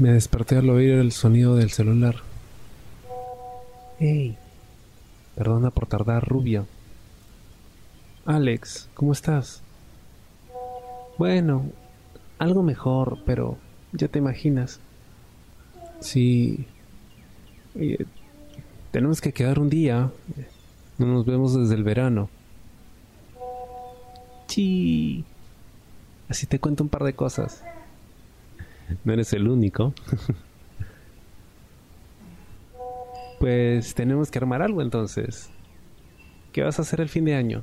Me desperté al oír el sonido del celular. Hey, perdona por tardar, rubia. Alex, ¿cómo estás? Bueno, algo mejor, pero ya te imaginas. Sí. eh, tenemos que quedar un día. No nos vemos desde el verano. Sí. Así te cuento un par de cosas. No eres el único. pues tenemos que armar algo entonces. ¿Qué vas a hacer el fin de año?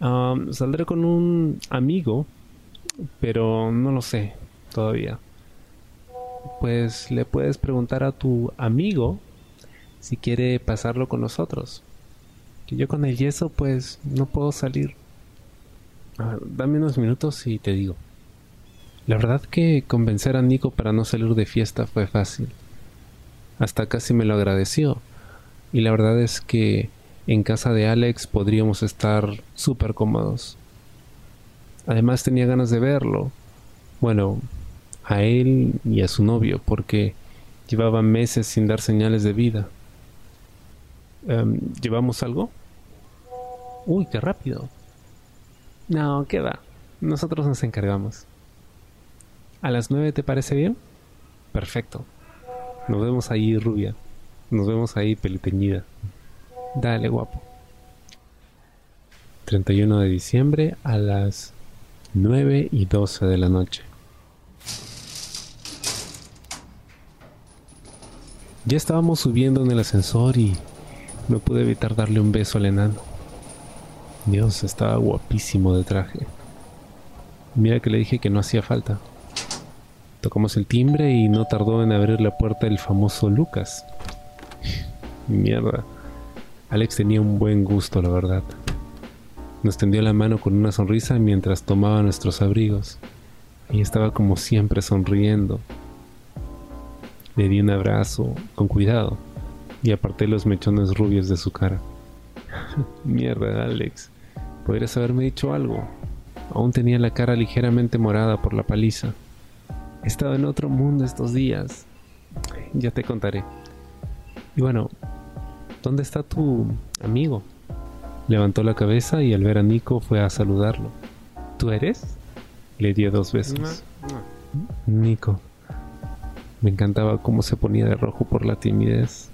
Am, saldré con un amigo, pero no lo sé todavía. Pues le puedes preguntar a tu amigo si quiere pasarlo con nosotros. Que yo con el yeso pues no puedo salir. Dame unos minutos y te digo. La verdad que convencer a Nico para no salir de fiesta fue fácil. Hasta casi me lo agradeció. Y la verdad es que en casa de Alex podríamos estar súper cómodos. Además tenía ganas de verlo. Bueno, a él y a su novio, porque llevaba meses sin dar señales de vida. Em, ¿Llevamos algo? Uy, qué rápido. No, ¿qué va? Nosotros nos encargamos. ¿A las nueve te parece bien? Perfecto. Nos vemos ahí, rubia. Nos vemos ahí, peliteñida. Dale, guapo. 31 de diciembre a las 9 y 12 de la noche. Ya estábamos subiendo en el ascensor y no pude evitar darle un beso al enano. Dios, estaba guapísimo de traje. Mira que le dije que no hacía falta. Tocamos el timbre y no tardó en abrir la puerta el famoso Lucas. Mierda. Alex tenía un buen gusto, la verdad. Nos tendió la mano con una sonrisa mientras tomaba nuestros abrigos. Y estaba como siempre sonriendo. Le di un abrazo, con cuidado, y aparté los mechones rubios de su cara. Mierda, Alex. Podrías haberme dicho algo. Aún tenía la cara ligeramente morada por la paliza. He estado en otro mundo estos días. Ya te contaré. Y bueno, ¿dónde está tu amigo? Levantó la cabeza y al ver a Nico fue a saludarlo. ¿Tú eres? Le dio dos besos. Nico. Me encantaba cómo se ponía de rojo por la timidez.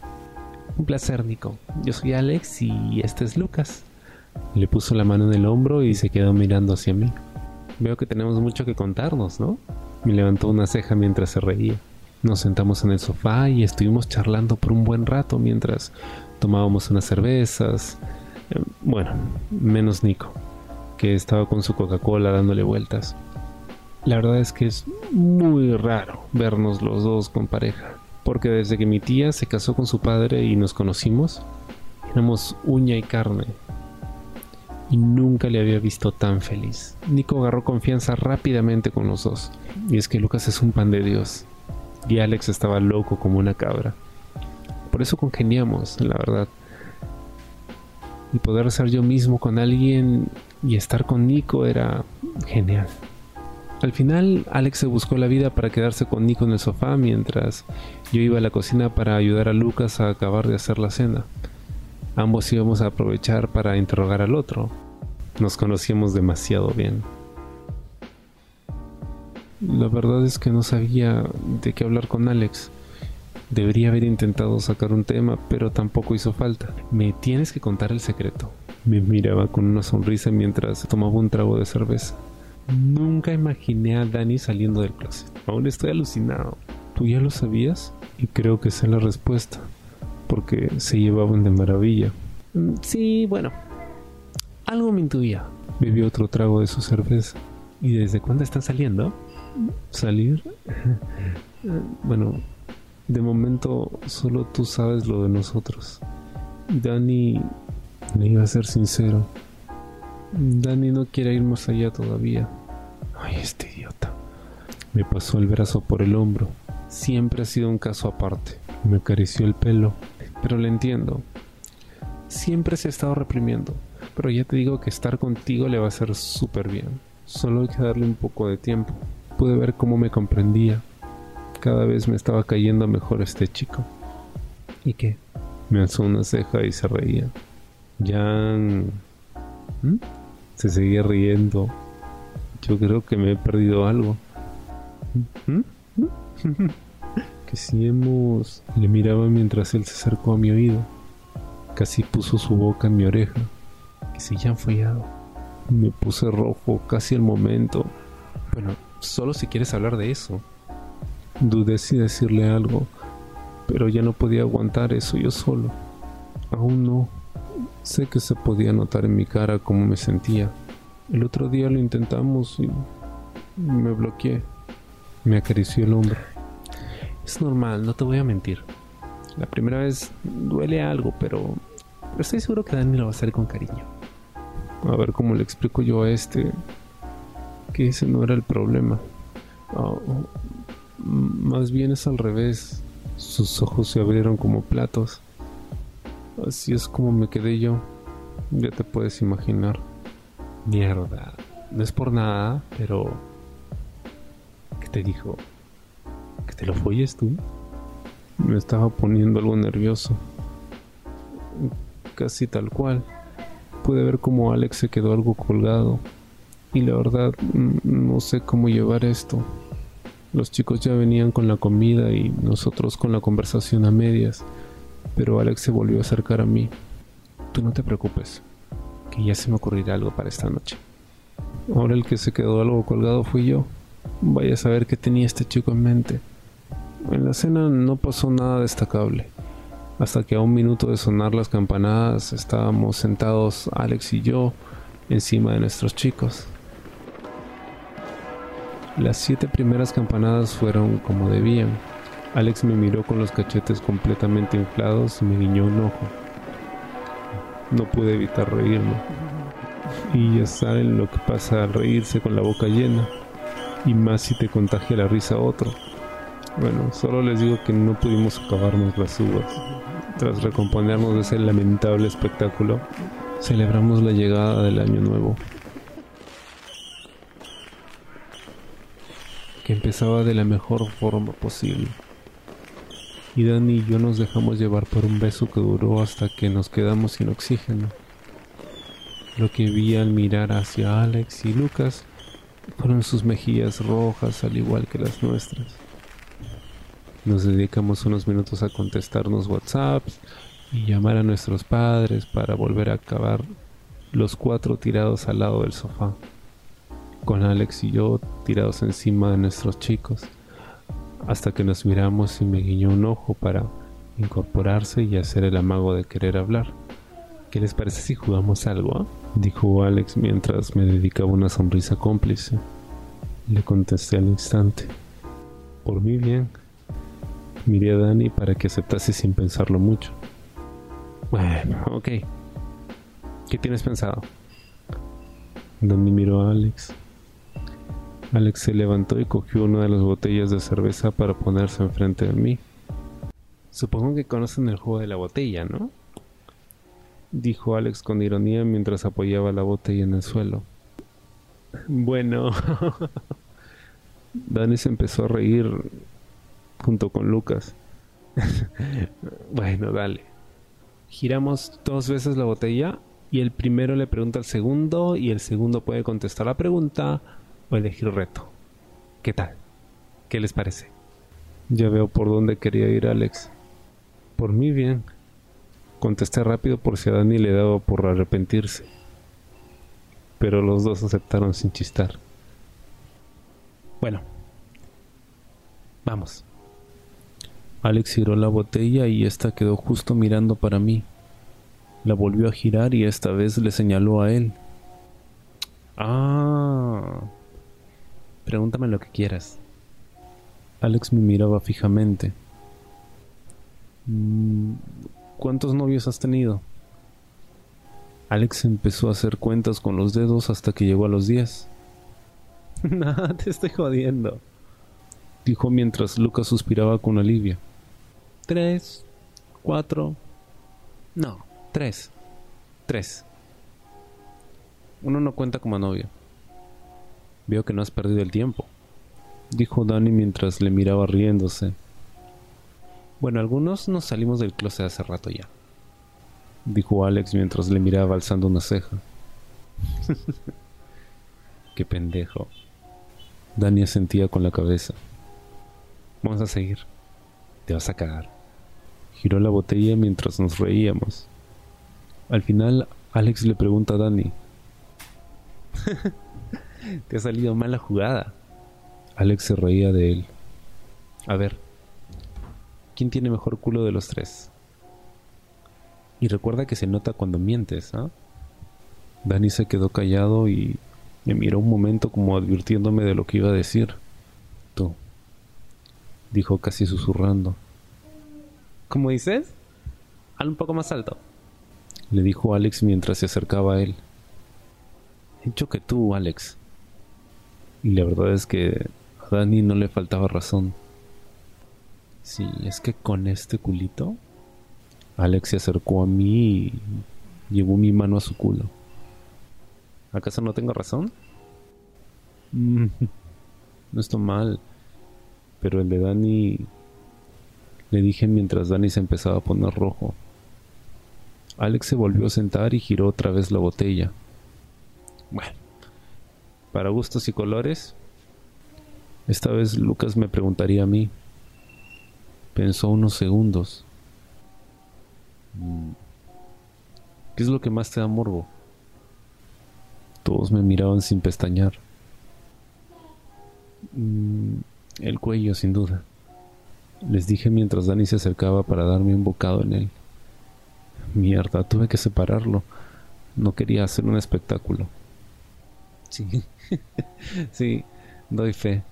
Un placer, Nico. Yo soy Alex y este es Lucas. Le puso la mano en el hombro y se quedó mirando hacia mí. Veo que tenemos mucho que contarnos, ¿no? Me levantó una ceja mientras se reía. Nos sentamos en el sofá y estuvimos charlando por un buen rato mientras tomábamos unas cervezas. Eh, Bueno, menos Nico, que estaba con su Coca-Cola dándole vueltas. La verdad es que es muy raro vernos los dos con pareja, porque desde que mi tía se casó con su padre y nos conocimos, éramos uña y carne. Y nunca le había visto tan feliz. Nico agarró confianza rápidamente con los dos. Y es que Lucas es un pan de Dios. Y Alex estaba loco como una cabra. Por eso congeniamos, la verdad. Y poder ser yo mismo con alguien y estar con Nico era genial. Al final, Alex se buscó la vida para quedarse con Nico en el sofá mientras yo iba a la cocina para ayudar a Lucas a acabar de hacer la cena. Ambos íbamos a aprovechar para interrogar al otro. Nos conocíamos demasiado bien. La verdad es que no sabía de qué hablar con Alex. Debería haber intentado sacar un tema, pero tampoco hizo falta. Me tienes que contar el secreto. Me miraba con una sonrisa mientras tomaba un trago de cerveza. Nunca imaginé a Dani saliendo del closet. Aún estoy alucinado. ¿Tú ya lo sabías? Y creo que sé la respuesta. Porque se llevaban de maravilla. Mm, Sí, bueno. Algo me intuía. Bebió otro trago de su cerveza. ¿Y desde cuándo están saliendo? ¿Salir? bueno, de momento solo tú sabes lo de nosotros. Dani, le iba a ser sincero. Dani no quiere ir más allá todavía. Ay, este idiota. Me pasó el brazo por el hombro. Siempre ha sido un caso aparte. Me acarició el pelo. Pero le entiendo. Siempre se ha estado reprimiendo. Pero ya te digo que estar contigo le va a hacer súper bien. Solo hay que darle un poco de tiempo. Pude ver cómo me comprendía. Cada vez me estaba cayendo mejor este chico. ¿Y qué? Me alzó una ceja y se reía. Jan... ¿Mm? Se seguía riendo. Yo creo que me he perdido algo. ¿Mm? ¿Mm? hemos... Le miraba mientras él se acercó a mi oído. Casi puso su boca en mi oreja. Que si ya follado. Me puse rojo casi al momento. Bueno, solo si quieres hablar de eso. Dudé si decirle algo, pero ya no podía aguantar eso yo solo. Aún no. Sé que se podía notar en mi cara cómo me sentía. El otro día lo intentamos y me bloqueé. Me acarició el hombro. Es normal, no te voy a mentir. La primera vez duele algo, pero, estoy seguro que Dani lo va a hacer con cariño. A ver cómo le explico yo a este que ese no era el problema. Ah, más bien es al revés. Sus ojos se abrieron como platos. Así es como me quedé yo. Ya te puedes imaginar. Mierda. No es por nada, pero... ¿Qué te dijo? ¿Que te lo folles tú? Me estaba poniendo algo nervioso. Casi tal cual. Pude ver cómo Alex se quedó algo colgado. Y la verdad, no sé cómo llevar esto. Los chicos ya venían con la comida y nosotros con la conversación a medias, pero Alex se volvió a acercar a mí. Tú no te preocupes, que ya se me ocurrirá algo para esta noche. Ahora el que se quedó algo colgado fui yo. Vaya a saber qué tenía este chico en mente. En la cena no pasó nada destacable. Hasta que a un minuto de sonar las campanadas estábamos sentados Alex y yo encima de nuestros chicos. Las siete primeras campanadas fueron como debían. Alex me miró con los cachetes completamente inflados y me guiñó un ojo. No pude evitar reírme. Y ya saben lo que pasa al reírse con la boca llena. Y más si te contagia la risa a otro. Bueno, solo les digo que no pudimos acabarnos las uvas. Tras recomponernos de ese lamentable espectáculo, celebramos la llegada del año nuevo. que empezaba de la mejor forma posible. Y Dani y yo nos dejamos llevar por un beso que duró hasta que nos quedamos sin oxígeno. Lo que vi al mirar hacia Alex y Lucas fueron sus mejillas rojas al igual que las nuestras. Nos dedicamos unos minutos a contestarnos WhatsApps y llamar a nuestros padres para volver a acabar los cuatro tirados al lado del sofá con Alex y yo tirados encima de nuestros chicos, hasta que nos miramos y me guiñó un ojo para incorporarse y hacer el amago de querer hablar. ¿Qué les parece si jugamos algo? dijo Alex mientras me dedicaba una sonrisa cómplice. Le contesté al instante. Por mí bien. Miré a Dani para que aceptase sin pensarlo mucho. Bueno, ok. ¿Qué tienes pensado? Dani miró a Alex. Alex se levantó y cogió una de las botellas de cerveza para ponerse enfrente de mí. Supongo que conocen el juego de la botella, ¿no? Dijo Alex con ironía mientras apoyaba la botella en el suelo. Bueno. Dani se empezó a reír junto con Lucas. bueno, dale. Giramos dos veces la botella y el primero le pregunta al segundo y el segundo puede contestar la pregunta o elegir reto. ¿Qué tal? ¿Qué les parece? Ya veo por dónde quería ir Alex. Por mí bien. Contesté rápido por si a Dani le daba por arrepentirse. Pero los dos aceptaron sin chistar. Bueno. Vamos. Alex giró la botella y esta quedó justo mirando para mí. La volvió a girar y esta vez le señaló a él. Ah, Pregúntame lo que quieras. Alex me miraba fijamente. Mm, ¿Cuántos novios has tenido? Alex empezó a hacer cuentas con los dedos hasta que llegó a los diez. Nada, te estoy jodiendo. Dijo mientras Lucas suspiraba con alivio. Tres, cuatro. No, tres. Tres. Uno no cuenta como novio. Veo que no has perdido el tiempo. dijo Dani mientras le miraba riéndose. Bueno, algunos nos salimos del closet hace rato ya, dijo Alex mientras le miraba alzando una ceja. Qué pendejo. Dani asentía con la cabeza. Vamos a seguir. Te vas a cagar. Giró la botella mientras nos reíamos. Al final, Alex le pregunta a Dani. Te ha salido mal la jugada. Alex se reía de él. A ver, ¿quién tiene mejor culo de los tres? Y recuerda que se nota cuando mientes, ¿ah? Dani se quedó callado y me miró un momento como advirtiéndome de lo que iba a decir. Tú, dijo casi susurrando. ¿Cómo dices? Al un poco más alto, le dijo Alex mientras se acercaba a él. He dicho que tú, Alex. Y la verdad es que a Dani no le faltaba razón. Sí, es que con este culito, Alex se acercó a mí y llevó mi mano a su culo. ¿Acaso no tengo razón? No estoy mal. Pero el de Dani... Le dije mientras Dani se empezaba a poner rojo. Alex se volvió a sentar y giró otra vez la botella. Bueno, para gustos y colores, esta vez Lucas me preguntaría a mí. Pensó unos segundos. Mm, ¿Qué es lo que más te da morbo? Todos me miraban sin pestañear. Mm, el cuello, sin duda. Les dije mientras Dani se acercaba para darme un bocado en él. Mierda, tuve que separarlo. No quería hacer un espectáculo. Sí, sí, doy fe.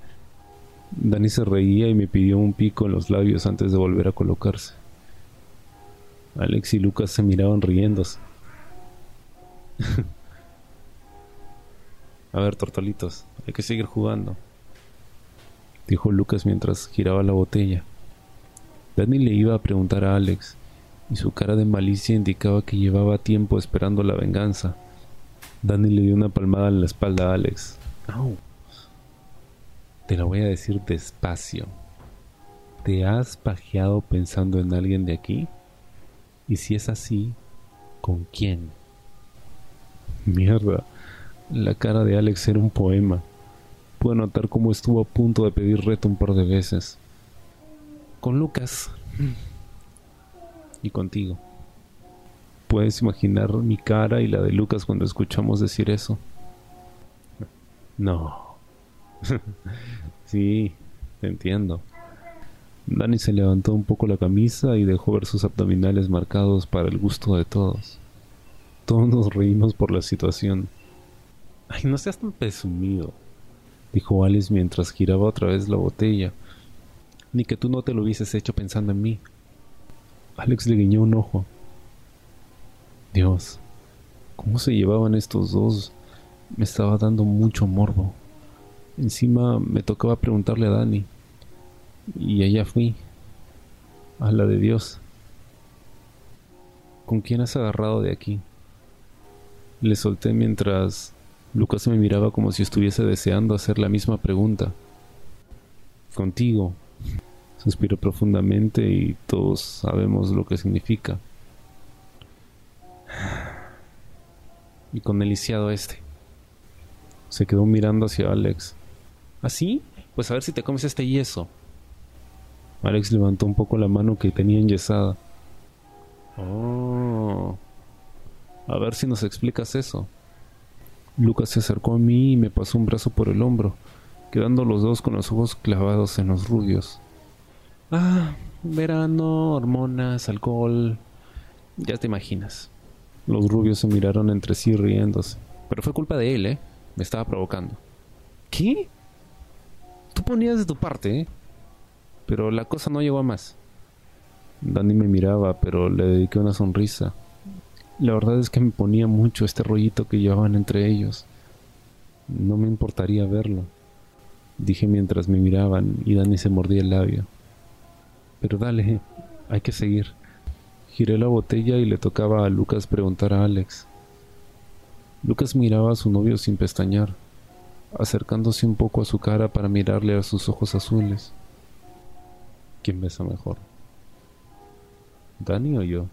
Dani se reía y me pidió un pico en los labios antes de volver a colocarse. Alex y Lucas se miraban riéndose. a ver, tortolitos, hay que seguir jugando dijo Lucas mientras giraba la botella. Dani le iba a preguntar a Alex, y su cara de malicia indicaba que llevaba tiempo esperando la venganza. Dani le dio una palmada en la espalda a Alex. Te la voy a decir despacio. ¿Te has pajeado pensando en alguien de aquí? Y si es así, ¿con quién? Mierda, la cara de Alex era un poema. Puedo notar cómo estuvo a punto de pedir reto un par de veces. Con Lucas. Y contigo. Puedes imaginar mi cara y la de Lucas cuando escuchamos decir eso. No. sí, te entiendo. Dani se levantó un poco la camisa y dejó ver sus abdominales marcados para el gusto de todos. Todos nos reímos por la situación. Ay, no seas tan presumido dijo Alice mientras giraba otra vez la botella. Ni que tú no te lo hubieses hecho pensando en mí. Alex le guiñó un ojo. Dios, ¿cómo se llevaban estos dos? Me estaba dando mucho morbo. Encima me tocaba preguntarle a Dani. Y allá fui. A la de Dios. ¿Con quién has agarrado de aquí? Le solté mientras Lucas me miraba como si estuviese deseando hacer la misma pregunta. Contigo. Suspiró profundamente y todos sabemos lo que significa. Y con el lisiado este. Se quedó mirando hacia Alex. ¿Así? ¿Ah, pues a ver si te comes este yeso. Alex levantó un poco la mano que tenía enyesada. Oh. A ver si nos explicas eso. Lucas se acercó a mí y me pasó un brazo por el hombro, quedando los dos con los ojos clavados en los rubios. Ah, verano, hormonas, alcohol. Ya te imaginas. Los rubios se miraron entre sí riéndose. Pero fue culpa de él, ¿eh? Me estaba provocando. ¿Qué? Tú ponías de tu parte, ¿eh? Pero la cosa no llegó a más. Danny me miraba, pero le dediqué una sonrisa. La verdad es que me ponía mucho este rollito que llevaban entre ellos. No me importaría verlo, dije mientras me miraban y Dani se mordía el labio. Pero dale, hay que seguir. Giré la botella y le tocaba a Lucas preguntar a Alex. Lucas miraba a su novio sin pestañear. acercándose un poco a su cara para mirarle a sus ojos azules. ¿Quién besa mejor? ¿Dani o yo?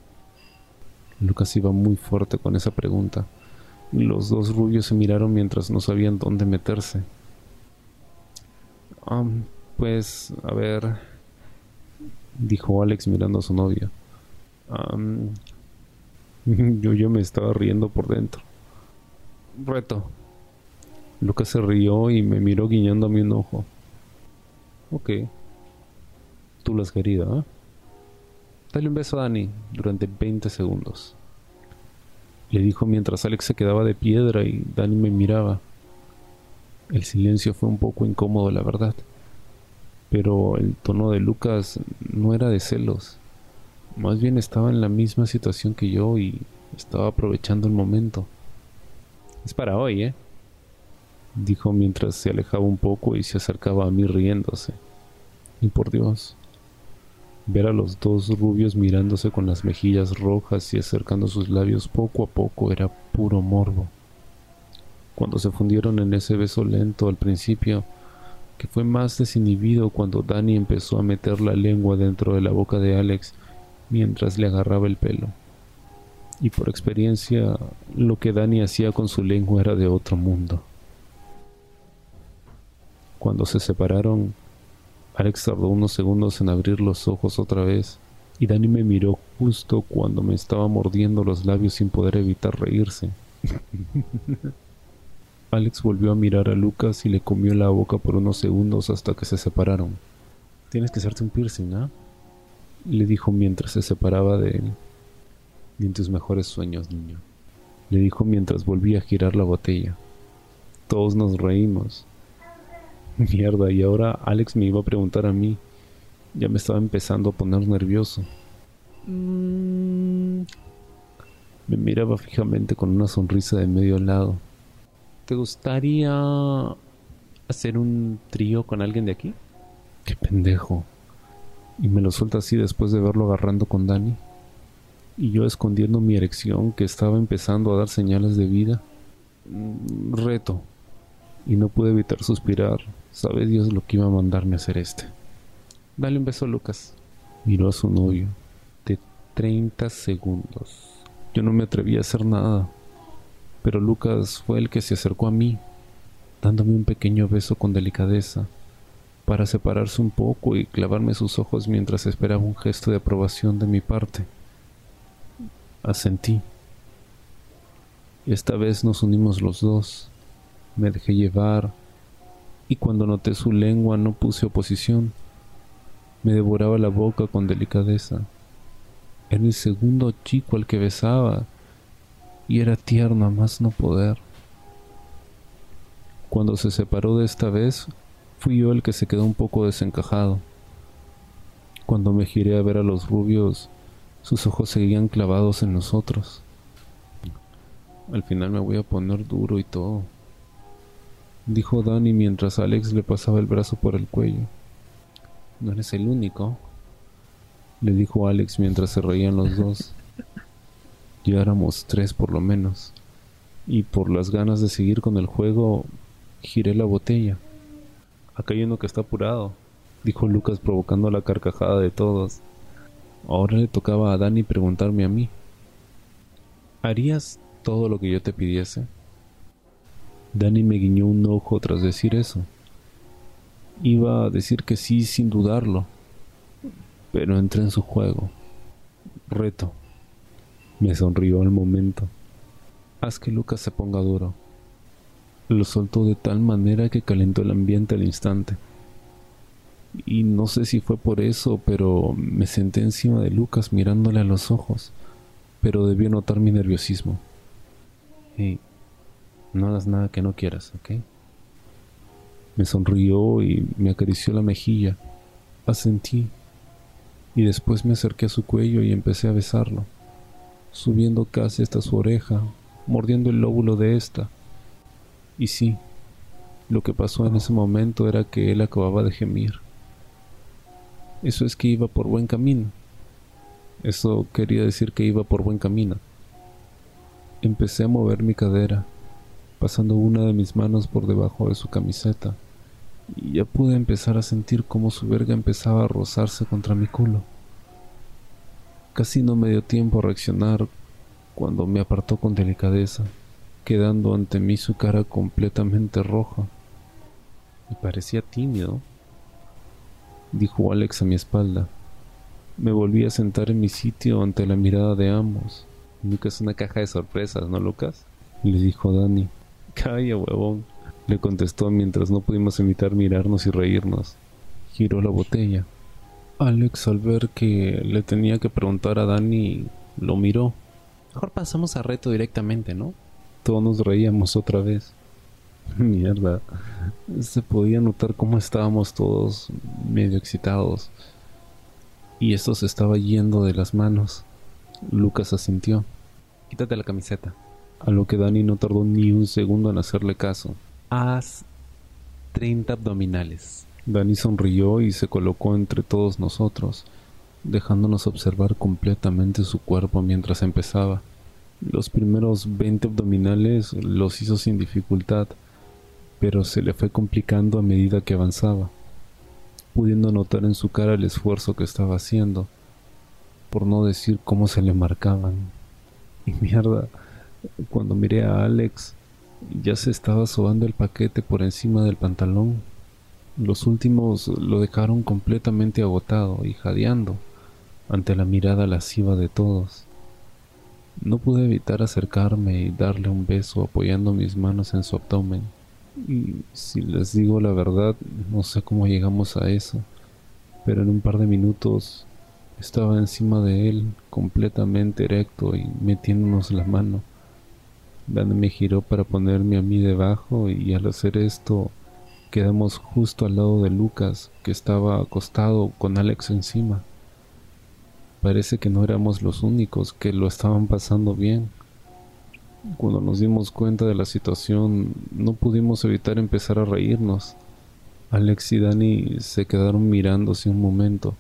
Lucas iba muy fuerte con esa pregunta. Los dos rubios se miraron mientras no sabían dónde meterse. Pues, a ver, dijo Alex mirando a su novia. yo, yo me estaba riendo por dentro. Reto. Lucas se rió y me miró guiñándome un ojo. Ok. Tú lo has querido, ¿eh? Dale un beso a Dani durante 20 segundos. Le dijo mientras Alex se quedaba de piedra y Dani me miraba. El silencio fue un poco incómodo, la verdad. Pero el tono de Lucas no era de celos. Más bien estaba en la misma situación que yo y estaba aprovechando el momento. Es para hoy, ¿eh? Dijo mientras se alejaba un poco y se acercaba a mí riéndose. Y por Dios, ver a los dos rubios mirándose con las mejillas rojas y acercando sus labios poco a poco era puro morbo. Cuando se fundieron en ese beso lento al principio, que fue más desinhibido cuando Danny empezó a meter la lengua dentro de la boca de Alex mientras le agarraba el pelo. Y por experiencia, lo que Danny hacía con su lengua era de otro mundo. Cuando se separaron, Alex tardó unos segundos en abrir los ojos otra vez, y Danny me miró justo cuando me estaba mordiendo los labios sin poder evitar reírse. Alex volvió a mirar a Lucas y le comió la boca por unos segundos hasta que se separaron. Tienes que hacerte un piercing, ¿ah? Le dijo mientras se separaba de él. Ni en tus mejores sueños, niño. Le dijo mientras volvía a girar la botella. Todos nos reímos. Mierda, y ahora Alex me iba a preguntar a mí. Ya me estaba empezando a poner nervioso. Mm. Me miraba fijamente con una sonrisa de medio lado. ¿Te gustaría hacer un trío con alguien de aquí? Qué pendejo. Y me lo suelta así después de verlo agarrando con Dani. Y yo escondiendo mi erección que estaba empezando a dar señales de vida. Mm, reto. Y no pude evitar suspirar Sabe Dios lo que iba a mandarme a hacer este. Dale un beso, Lucas. Miró a su novio. De 30 segundos. Yo no me atreví a hacer nada. Pero Lucas fue el que se acercó a mí, dándome un pequeño beso con delicadeza, para separarse un poco y clavarme sus ojos mientras esperaba un gesto de aprobación de mi parte. Asentí. Esta vez nos unimos los dos. Me dejé llevar y cuando noté su lengua no puse oposición. Me devoraba la boca con delicadeza. Era el segundo chico al que besaba y era tierno a más no poder. Cuando se separó de esta vez, fui yo el que se quedó un poco desencajado. Cuando me giré a ver a los rubios, sus ojos seguían clavados en nosotros. Al final me voy a poner duro y todo dijo Danny mientras Alex le pasaba el brazo por el cuello. No eres el único, le dijo Alex mientras se reían los dos. Ya éramos tres por lo menos, y por las ganas de seguir con el juego, giré la botella. Acá hay uno que está apurado, dijo Lucas provocando la carcajada de todos. Ahora le tocaba a Danny preguntarme a mí. ¿Harías todo lo que yo te pidiese? Danny me guiñó un ojo tras decir eso. Iba a decir que sí sin dudarlo, pero entré en su juego. Reto. Me sonrió al momento. Haz que Lucas se ponga duro. Lo soltó de tal manera que calentó el ambiente al instante. Y no sé si fue por eso, pero me senté encima de Lucas mirándole a los ojos, pero debió notar mi nerviosismo. No hagas nada que no quieras, ¿ok? Me sonrió y me acarició la mejilla. Asentí. Y después me acerqué a su cuello y empecé a besarlo, subiendo casi hasta su oreja, mordiendo el lóbulo de esta. Y sí, lo que pasó en ese momento era que él acababa de gemir. Eso es que iba por buen camino. Eso quería decir que iba por buen camino. Empecé a mover mi cadera pasando una de mis manos por debajo de su camiseta, y ya pude empezar a sentir cómo su verga empezaba a rozarse contra mi culo. Casi no me dio tiempo a reaccionar cuando me apartó con delicadeza, quedando ante mí su cara completamente roja. Y parecía tímido, dijo Alex a mi espalda. Me volví a sentar en mi sitio ante la mirada de ambos. Nunca es una caja de sorpresas, ¿no, Lucas? Le dijo Dani. Calla, huevón, le contestó mientras no pudimos evitar mirarnos y reírnos. Giró la botella. Alex, al ver que le tenía que preguntar a Dani, lo miró. Mejor pasamos a reto directamente, ¿no? Todos nos reíamos otra vez. Mierda. Se podía notar cómo estábamos todos medio excitados. Y esto se estaba yendo de las manos. Lucas asintió. Quítate la camiseta. A lo que Dani no tardó ni un segundo en hacerle caso. Haz 30 abdominales. Dani sonrió y se colocó entre todos nosotros, dejándonos observar completamente su cuerpo mientras empezaba. Los primeros 20 abdominales los hizo sin dificultad, pero se le fue complicando a medida que avanzaba, pudiendo notar en su cara el esfuerzo que estaba haciendo, por no decir cómo se le marcaban. Y mierda, cuando miré a Alex, ya se estaba sobando el paquete por encima del pantalón. Los últimos lo dejaron completamente agotado y jadeando ante la mirada lasciva de todos. No pude evitar acercarme y darle un beso apoyando mis manos en su abdomen. Y si les digo la verdad, no sé cómo llegamos a eso, pero en un par de minutos estaba encima de él, completamente erecto y metiéndonos la mano. Dani me giró para ponerme a mí debajo y al hacer esto quedamos justo al lado de Lucas, que estaba acostado con Alex encima. Parece que no éramos los únicos que lo estaban pasando bien. Cuando nos dimos cuenta de la situación, no pudimos evitar empezar a reírnos. Alex y Dani se quedaron mirándose un momento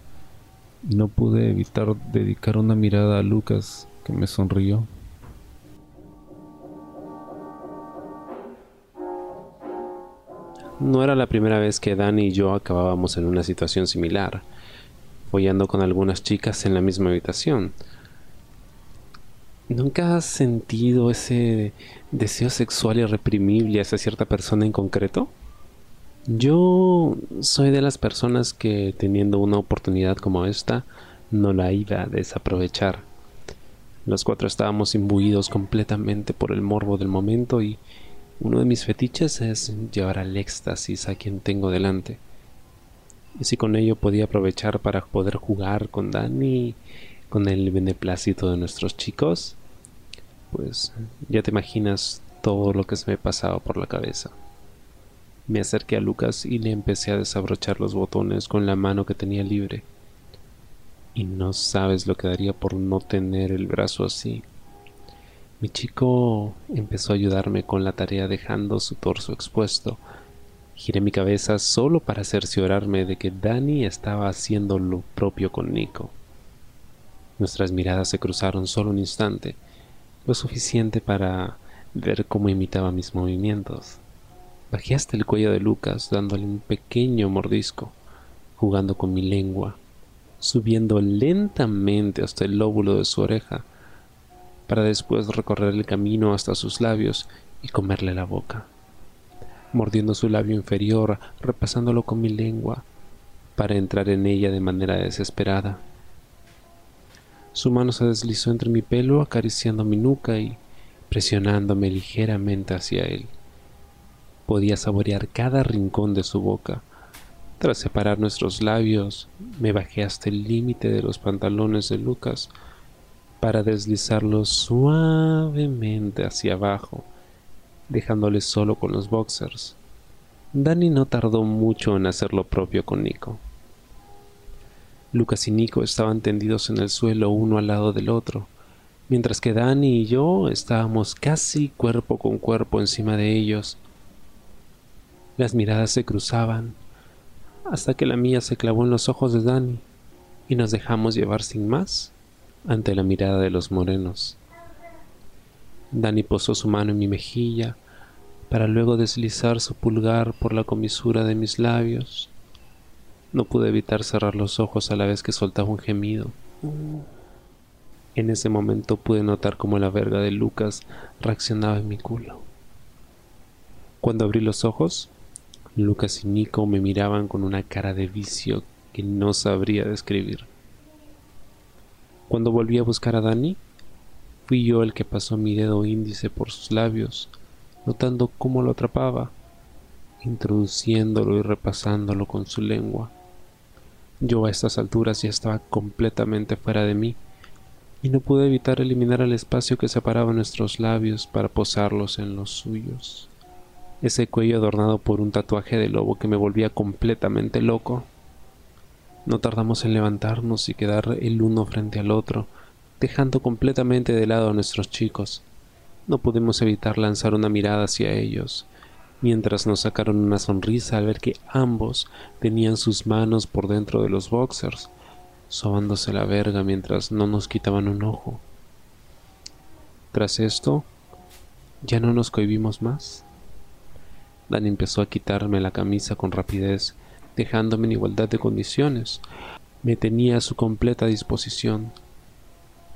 y no pude evitar dedicar una mirada a Lucas que me sonrió. No era la primera vez que Dani y yo acabábamos en una situación similar, follando con algunas chicas en la misma habitación. ¿Nunca has sentido ese deseo sexual irreprimible hacia cierta persona en concreto? Yo soy de las personas que teniendo una oportunidad como esta no la iba a desaprovechar. Los cuatro estábamos imbuidos completamente por el morbo del momento y uno de mis fetiches es llevar al éxtasis a quien tengo delante. Y si con ello podía aprovechar para poder jugar con Dani, con el beneplácito de nuestros chicos, pues ya te imaginas todo lo que se me pasaba por la cabeza. Me acerqué a Lucas y le empecé a desabrochar los botones con la mano que tenía libre. Y no sabes lo que daría por no tener el brazo así. Mi chico empezó a ayudarme con la tarea dejando su torso expuesto. Giré mi cabeza solo para cerciorarme de que Dani estaba haciendo lo propio con Nico. Nuestras miradas se cruzaron solo un instante, lo suficiente para ver cómo imitaba mis movimientos. Bajé hasta el cuello de Lucas dándole un pequeño mordisco, jugando con mi lengua, subiendo lentamente hasta el lóbulo de su oreja, para después recorrer el camino hasta sus labios y comerle la boca, mordiendo su labio inferior, repasándolo con mi lengua, para entrar en ella de manera desesperada. Su mano se deslizó entre mi pelo, acariciando mi nuca y presionándome ligeramente hacia él. Podía saborear cada rincón de su boca. Tras separar nuestros labios, me bajé hasta el límite de los pantalones de Lucas, para deslizarlo suavemente hacia abajo, dejándole solo con los boxers. Danny no tardó mucho en hacer lo propio con Nico. Lucas y Nico estaban tendidos en el suelo uno al lado del otro, mientras que Danny y yo estábamos casi cuerpo con cuerpo encima de ellos. Las miradas se cruzaban, hasta que la mía se clavó en los ojos de Danny, y nos dejamos llevar sin más ante la mirada de los morenos. Dani posó su mano en mi mejilla, para luego deslizar su pulgar por la comisura de mis labios. No pude evitar cerrar los ojos a la vez que soltaba un gemido. En ese momento pude notar cómo la verga de Lucas reaccionaba en mi culo. Cuando abrí los ojos, Lucas y Nico me miraban con una cara de vicio que no sabría describir. Cuando volví a buscar a Dani, fui yo el que pasó mi dedo índice por sus labios, notando cómo lo atrapaba, introduciéndolo y repasándolo con su lengua. Yo a estas alturas ya estaba completamente fuera de mí, y no pude evitar eliminar el espacio que separaba nuestros labios para posarlos en los suyos. Ese cuello adornado por un tatuaje de lobo que me volvía completamente loco. No tardamos en levantarnos y quedar el uno frente al otro, dejando completamente de lado a nuestros chicos. No pudimos evitar lanzar una mirada hacia ellos, mientras nos sacaron una sonrisa al ver que ambos tenían sus manos por dentro de los boxers, sobándose la verga mientras no nos quitaban un ojo. Tras esto, ya no nos cohibimos más. Dani empezó a quitarme la camisa con rapidez, dejándome en igualdad de condiciones. Me tenía a su completa disposición.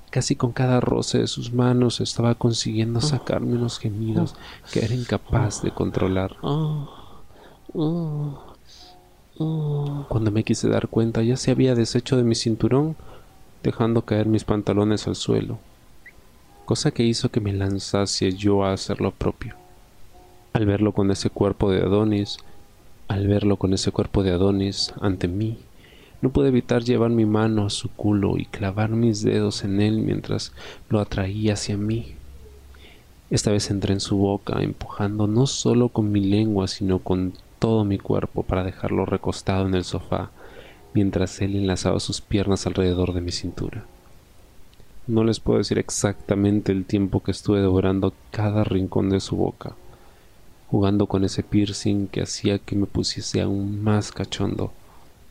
Casi con cada roce de sus manos estaba consiguiendo sacarme unos gemidos que era incapaz de controlar. Cuando me quise dar cuenta ya se había deshecho de mi cinturón, dejando caer mis pantalones al suelo, cosa que hizo que me lanzase yo a hacer lo propio. Al verlo con ese cuerpo de Adonis, al verlo con ese cuerpo de Adonis ante mí, no pude evitar llevar mi mano a su culo y clavar mis dedos en él mientras lo atraía hacia mí. Esta vez entré en su boca, empujando no solo con mi lengua, sino con todo mi cuerpo para dejarlo recostado en el sofá, mientras él enlazaba sus piernas alrededor de mi cintura. No les puedo decir exactamente el tiempo que estuve devorando cada rincón de su boca, jugando con ese piercing que hacía que me pusiese aún más cachondo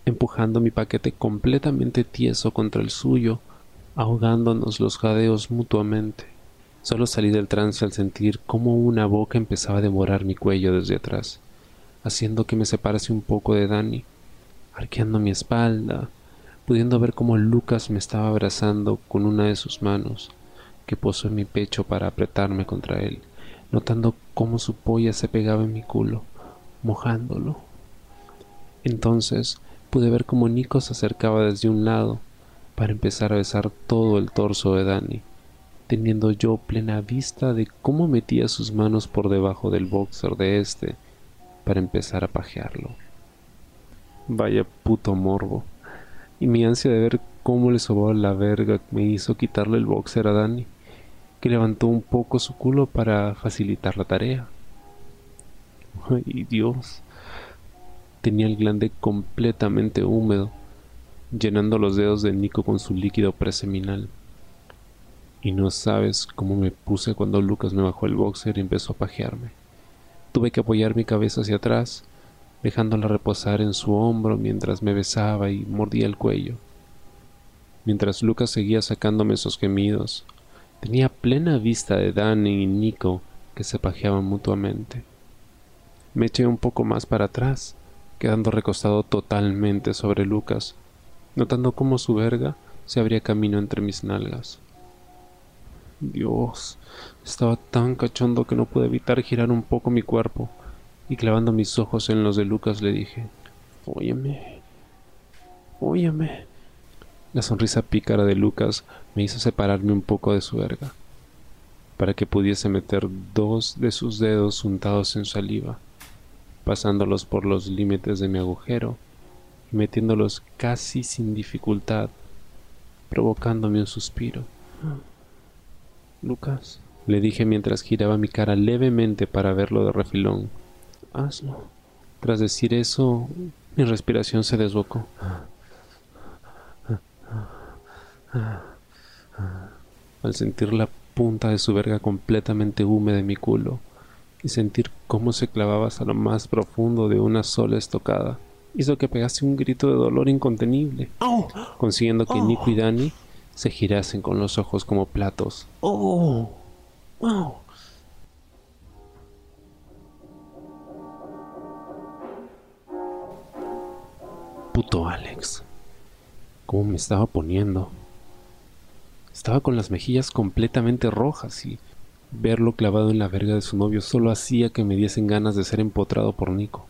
empujando mi paquete completamente tieso contra el suyo, ahogándonos los jadeos mutuamente. Solo salí del trance al sentir cómo una boca empezaba a devorar mi cuello desde atrás, haciendo que me separase un poco de Dani, arqueando mi espalda, pudiendo ver cómo Lucas me estaba abrazando con una de sus manos, que posó en mi pecho para apretarme contra él, notando cómo su polla se pegaba en mi culo, mojándolo. Entonces pude ver cómo Nico se acercaba desde un lado para empezar a besar todo el torso de Dani, teniendo yo plena vista de cómo metía sus manos por debajo del boxer de este para empezar a pajearlo. Vaya puto morbo. Y mi ansia de ver cómo le sobó la verga me hizo quitarle el boxer a Dani, que levantó un poco su culo para facilitar la tarea. Ay, Dios. Tenía el glande completamente húmedo, llenando los dedos de Nico con su líquido preseminal. Y no sabes cómo me puse cuando Lucas me bajó el boxer y empezó a pajearme. Tuve que apoyar mi cabeza hacia atrás, dejándola reposar en su hombro mientras me besaba y mordía el cuello. Mientras Lucas seguía sacándome esos gemidos, tenía plena vista de Danny y Nico que se pajeaban mutuamente. Me eché un poco más para atrás quedando recostado totalmente sobre Lucas, notando cómo su verga se abría camino entre mis nalgas. Dios, estaba tan cachondo que no pude evitar girar un poco mi cuerpo, y clavando mis ojos en los de Lucas le dije, Óyeme, óyeme. La sonrisa pícara de Lucas me hizo separarme un poco de su verga, para que pudiese meter dos de sus dedos untados en saliva pasándolos por los límites de mi agujero y metiéndolos casi sin dificultad, provocándome un suspiro. Lucas, le dije mientras giraba mi cara levemente para verlo de refilón. Hazlo. Tras decir eso, mi respiración se desbocó. Ah, ah. al sentir la punta de su verga completamente húmeda en mi culo y sentir cómo se clavaba hasta lo más profundo de una sola estocada, hizo que pegase un grito de dolor incontenible, consiguiendo que Nico y Dani se girasen con los ojos como platos. ¡Oh! ¡Wow! Puto Alex. ¿Cómo me estaba poniendo? Estaba con las mejillas completamente rojas y verlo clavado en la verga de su novio solo hacía que me diesen ganas de ser empotrado por Nico.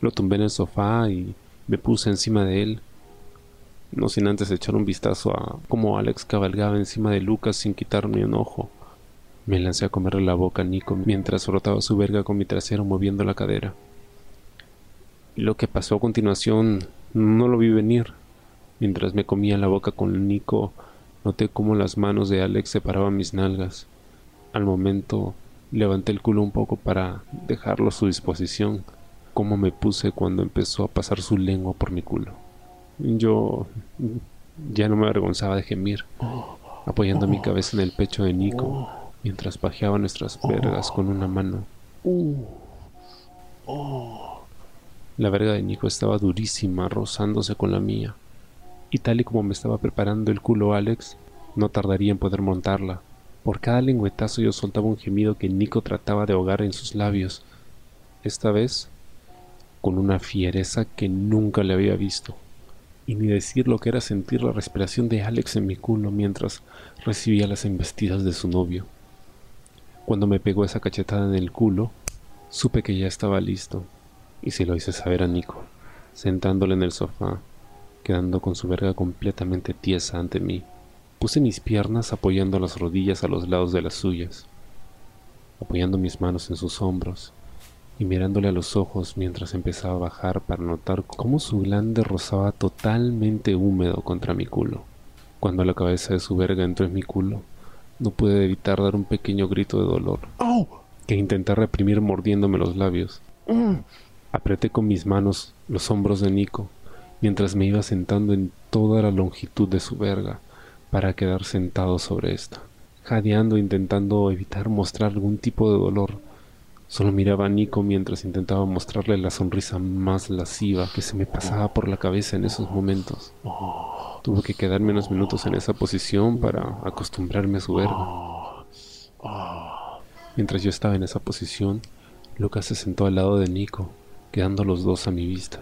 Lo tumbé en el sofá y me puse encima de él, no sin antes echar un vistazo a cómo Alex cabalgaba encima de Lucas sin quitarme un ojo. Me lancé a comerle la boca a Nico mientras frotaba su verga con mi trasero moviendo la cadera. Lo que pasó a continuación no lo vi venir. Mientras me comía la boca con Nico, noté cómo las manos de Alex separaban mis nalgas. Al momento levanté el culo un poco para dejarlo a su disposición, como me puse cuando empezó a pasar su lengua por mi culo. Yo ya no me avergonzaba de gemir, apoyando mi cabeza en el pecho de Nico, mientras pajeaba nuestras vergas con una mano. La verga de Nico estaba durísima, rozándose con la mía, y tal y como me estaba preparando el culo Alex, no tardaría en poder montarla. Por cada lengüetazo yo soltaba un gemido que Nico trataba de ahogar en sus labios, esta vez con una fiereza que nunca le había visto. Y ni decir lo que era sentir la respiración de Alex en mi culo mientras recibía las embestidas de su novio. Cuando me pegó esa cachetada en el culo, supe que ya estaba listo, y se lo hice saber a Nico, sentándole en el sofá, quedando con su verga completamente tiesa ante mí. Puse mis piernas apoyando las rodillas a los lados de las suyas, apoyando mis manos en sus hombros y mirándole a los ojos mientras empezaba a bajar para notar cómo su glande rozaba totalmente húmedo contra mi culo. Cuando la cabeza de su verga entró en mi culo, no pude evitar dar un pequeño grito de dolor, que intenté reprimir mordiéndome los labios. Mm. Apreté con mis manos los hombros de Nico, mientras me iba sentando en toda la longitud de su verga, para quedar sentado sobre esta, jadeando intentando evitar mostrar algún tipo de dolor. Solo miraba a Nico mientras intentaba mostrarle la sonrisa más lasciva que se me pasaba por la cabeza en esos momentos. Tuve que quedarme unos minutos en esa posición para acostumbrarme a su verga. Mientras yo estaba en esa posición, Lucas se sentó al lado de Nico, quedando los dos a mi vista.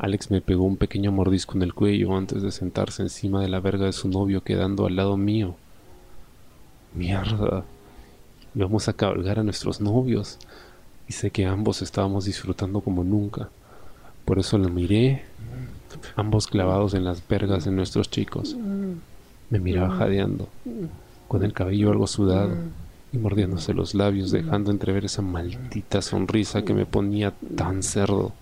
Alex me pegó un pequeño mordisco en el cuello antes de sentarse encima de la verga de su novio quedando al lado mío. Mierda. Íbamos a cabalgar a nuestros novios y sé que ambos estábamos disfrutando como nunca. Por eso lo miré, ambos clavados en las vergas de nuestros chicos. Me miraba jadeando, con el cabello algo sudado y mordiéndose los labios, dejando entrever esa maldita sonrisa que me ponía tan cerdo.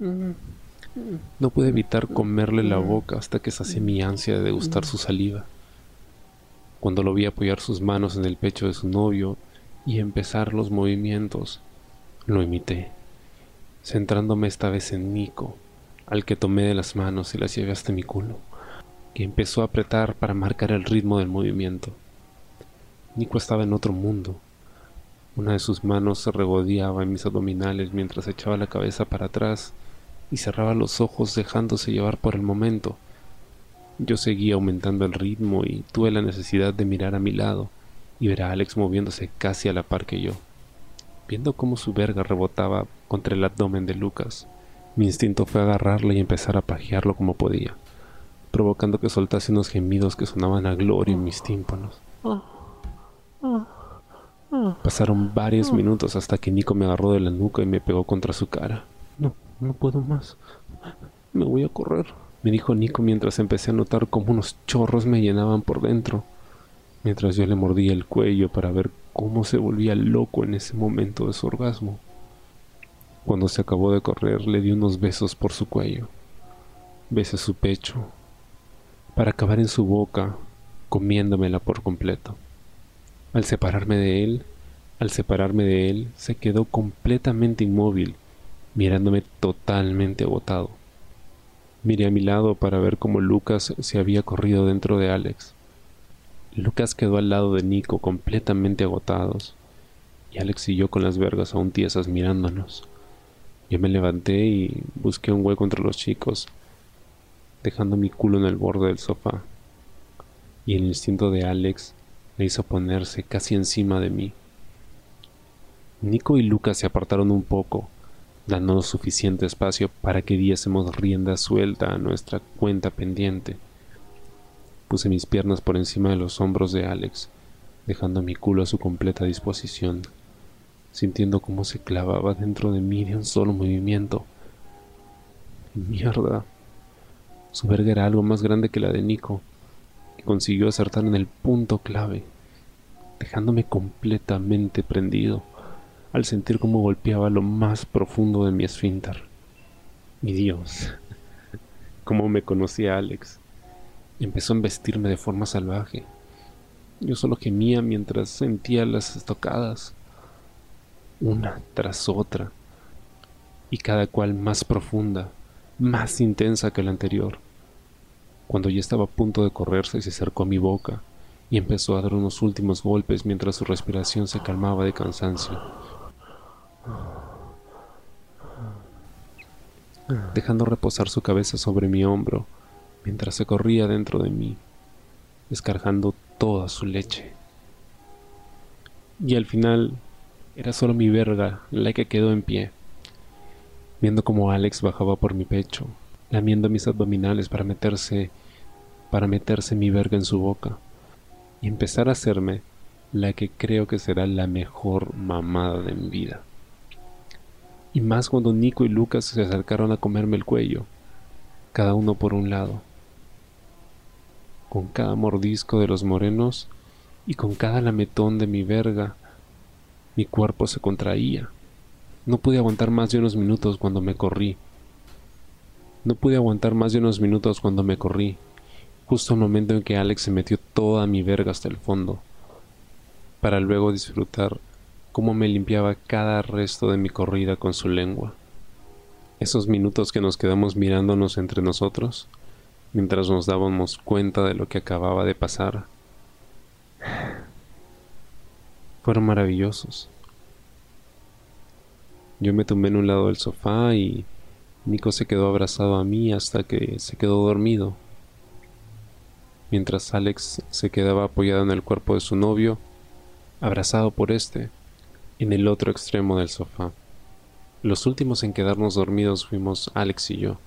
No pude evitar comerle la boca hasta que sacié mi ansia de degustar su saliva. Cuando lo vi apoyar sus manos en el pecho de su novio y empezar los movimientos, lo imité, centrándome esta vez en Nico, al que tomé de las manos y las llevé hasta mi culo, que empezó a apretar para marcar el ritmo del movimiento. Nico estaba en otro mundo. Una de sus manos se regodeaba en mis abdominales mientras echaba la cabeza para atrás y cerraba los ojos dejándose llevar por el momento. Yo seguía aumentando el ritmo y tuve la necesidad de mirar a mi lado y ver a Alex moviéndose casi a la par que yo. Viendo cómo su verga rebotaba contra el abdomen de Lucas, mi instinto fue agarrarle y empezar a pajearlo como podía, provocando que soltase unos gemidos que sonaban a gloria en mis tímpanos. Pasaron varios minutos hasta que Nico me agarró de la nuca y me pegó contra su cara. No, no puedo más. Me voy a correr, me dijo Nico mientras empecé a notar cómo unos chorros me llenaban por dentro, mientras yo le mordía el cuello para ver cómo se volvía loco en ese momento de su orgasmo. Cuando se acabó de correr, le di unos besos por su cuello. Besé su pecho, para acabar en su boca, comiéndomela por completo. Al separarme de él, al separarme de él, se quedó completamente inmóvil mirándome totalmente agotado. Miré a mi lado para ver cómo Lucas se había corrido dentro de Alex. Lucas quedó al lado de Nico completamente agotados, y Alex y yo con las vergas aún tiesas mirándonos. Yo me levanté y busqué un hueco entre los chicos, dejando mi culo en el borde del sofá, y el instinto de Alex le hizo ponerse casi encima de mí. Nico y Lucas se apartaron un poco, dándonos suficiente espacio para que diésemos rienda suelta a nuestra cuenta pendiente. Puse mis piernas por encima de los hombros de Alex, dejando mi culo a su completa disposición, sintiendo cómo se clavaba dentro de mí de un solo movimiento. Mierda. Su verga era algo más grande que la de Nico, y consiguió acertar en el punto clave, dejándome completamente prendido al sentir cómo golpeaba lo más profundo de mi esfínter. Mi Dios, cómo me conocía Alex. Empezó a embestirme de forma salvaje. Yo solo gemía mientras sentía las estocadas, una tras otra, y cada cual más profunda, más intensa que la anterior. Cuando ya estaba a punto de correrse, se acercó a mi boca y empezó a dar unos últimos golpes mientras su respiración se calmaba de cansancio dejando reposar su cabeza sobre mi hombro mientras se corría dentro de mí, descargando toda su leche. Y al final era solo mi verga la que quedó en pie, viendo como Alex bajaba por mi pecho, lamiendo mis abdominales para meterse para meterse mi verga en su boca y empezar a hacerme la que creo que será la mejor mamada de mi vida y más cuando Nico y Lucas se acercaron a comerme el cuello, cada uno por un lado. Con cada mordisco de los morenos y con cada lametón de mi verga, mi cuerpo se contraía. No pude aguantar más de unos minutos cuando me corrí. No pude aguantar más de unos minutos cuando me corrí, justo el momento en que Alex se metió toda mi verga hasta el fondo, para luego disfrutar cómo me limpiaba cada resto de mi corrida con su lengua. Esos minutos que nos quedamos mirándonos entre nosotros, mientras nos dábamos cuenta de lo que acababa de pasar, fueron maravillosos. Yo me tumbé en un lado del sofá y Nico se quedó abrazado a mí hasta que se quedó dormido, mientras Alex se quedaba apoyado en el cuerpo de su novio, abrazado por este en el otro extremo del sofá. Los últimos en quedarnos dormidos fuimos Alex y yo,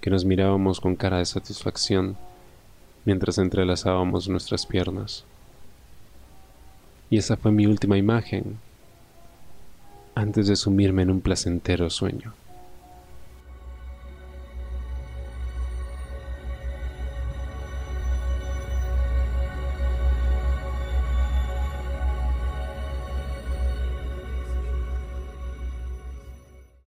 que nos mirábamos con cara de satisfacción mientras entrelazábamos nuestras piernas. Y esa fue mi última imagen antes de sumirme en un placentero sueño.